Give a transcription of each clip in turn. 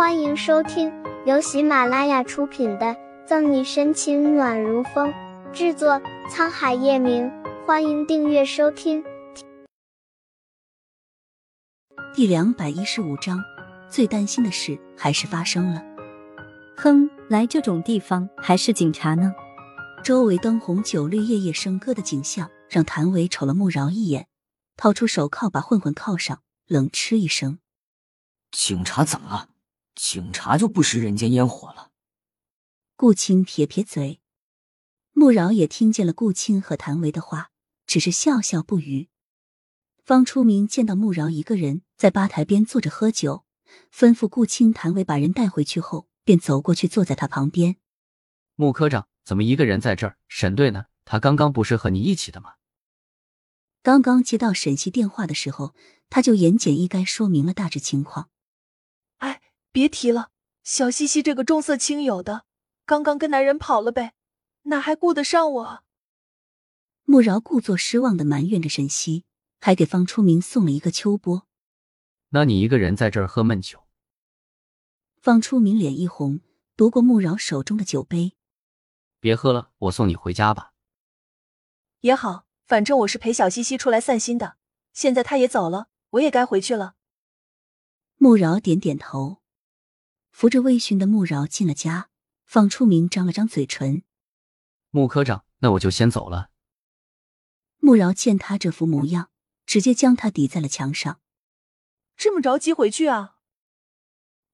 欢迎收听由喜马拉雅出品的《赠你深情暖如风》，制作沧海夜明。欢迎订阅收听。第两百一十五章，最担心的事还是发生了。哼，来这种地方还是警察呢？周围灯红酒绿、夜夜笙歌的景象，让谭维瞅了穆饶一眼，掏出手铐把混混铐上，冷嗤一声：“警察怎么了？警察就不食人间烟火了？”顾青撇撇嘴，穆饶也听见了顾青和谭维的话，只是笑笑不语。方初明见到穆饶一个人在吧台边坐着喝酒，吩咐顾青、谭维把人带回去后，便走过去坐在他旁边。穆科长。怎么一个人在这儿？沈队呢？他刚刚不是和你一起的吗？刚刚接到沈西电话的时候，他就言简意赅说明了大致情况。哎，别提了，小西西这个重色轻友的，刚刚跟男人跑了呗，哪还顾得上我？穆饶故作失望的埋怨着沈西，还给方初明送了一个秋波。那你一个人在这儿喝闷酒？方初明脸一红，夺过穆饶手中的酒杯。别喝了，我送你回家吧。也好，反正我是陪小西西出来散心的。现在他也走了，我也该回去了。穆饶点点头，扶着微醺的穆饶进了家。方初明张了张嘴唇：“穆科长，那我就先走了。”穆饶见他这副模样，直接将他抵在了墙上。这么着急回去啊？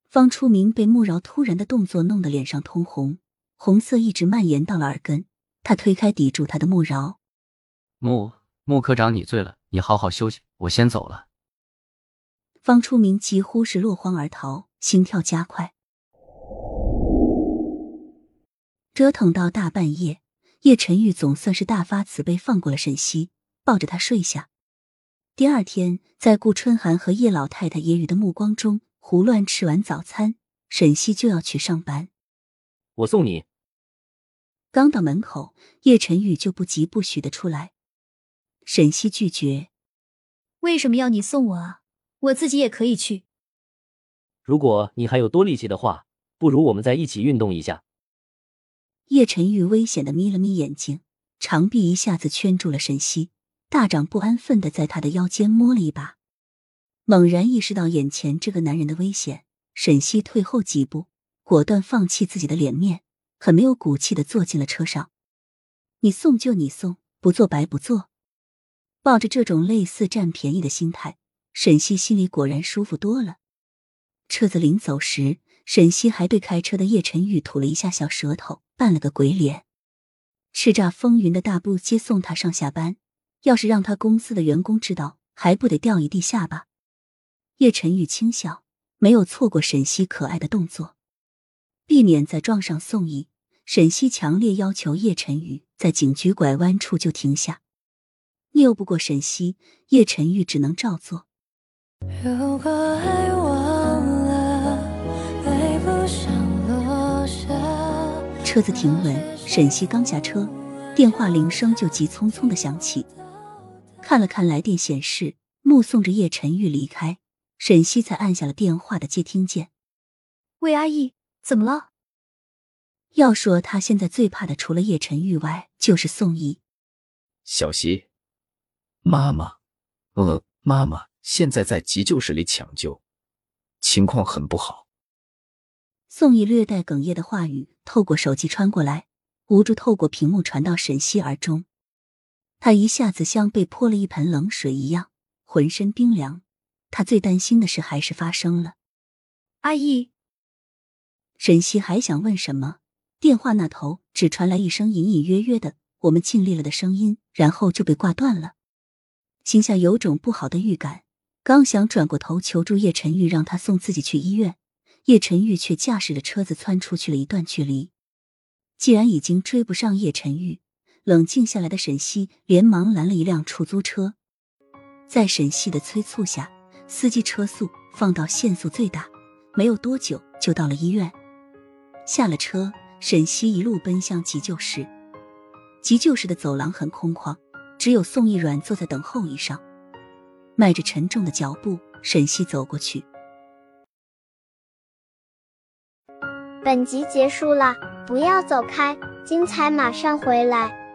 方初明被穆饶突然的动作弄得脸上通红。红色一直蔓延到了耳根，他推开抵住他的穆饶，穆穆科长，你醉了，你好好休息，我先走了。方初明几乎是落荒而逃，心跳加快。折腾到大半夜，叶晨玉总算是大发慈悲，放过了沈西，抱着他睡下。第二天，在顾春寒和叶老太太揶揄的目光中，胡乱吃完早餐，沈西就要去上班。我送你。刚到门口，叶晨玉就不疾不徐的出来。沈西拒绝：“为什么要你送我啊？我自己也可以去。如果你还有多力气的话，不如我们再一起运动一下。”叶晨玉危险的眯了眯眼睛，长臂一下子圈住了沈西，大掌不安分的在他的腰间摸了一把。猛然意识到眼前这个男人的危险，沈西退后几步。果断放弃自己的脸面，很没有骨气的坐进了车上。你送就你送，不做白不做。抱着这种类似占便宜的心态，沈西心里果然舒服多了。车子临走时，沈西还对开车的叶晨玉吐了一下小舌头，扮了个鬼脸。叱咤风云的大步接送他上下班，要是让他公司的员工知道，还不得掉一地下巴？叶晨玉轻笑，没有错过沈西可爱的动作。避免再撞上宋毅，沈西强烈要求叶晨玉在警局拐弯处就停下。拗不过沈西，叶晨玉只能照做。如果爱忘车子停稳，沈西刚下车，电话铃声就急匆匆的响起。看了看来电显示，目送着叶晨玉离开，沈西才按下了电话的接听键。魏，阿姨。怎么了？要说他现在最怕的，除了叶晨玉外，就是宋毅。小溪，妈妈，呃，妈妈现在在急救室里抢救，情况很不好。宋毅略带哽咽的话语透过手机穿过来，无助透过屏幕传到沈西耳中。他一下子像被泼了一盆冷水一样，浑身冰凉。他最担心的事还是发生了，阿姨。沈西还想问什么，电话那头只传来一声隐隐约约的“我们尽力了”的声音，然后就被挂断了。心下有种不好的预感，刚想转过头求助叶晨玉，让他送自己去医院，叶晨玉却驾驶着车子窜出去了一段距离。既然已经追不上叶晨玉，冷静下来的沈西连忙拦了一辆出租车，在沈西的催促下，司机车速放到限速最大，没有多久就到了医院。下了车，沈西一路奔向急救室。急救室的走廊很空旷，只有宋一软坐在等候椅上，迈着沉重的脚步，沈西走过去。本集结束了，不要走开，精彩马上回来。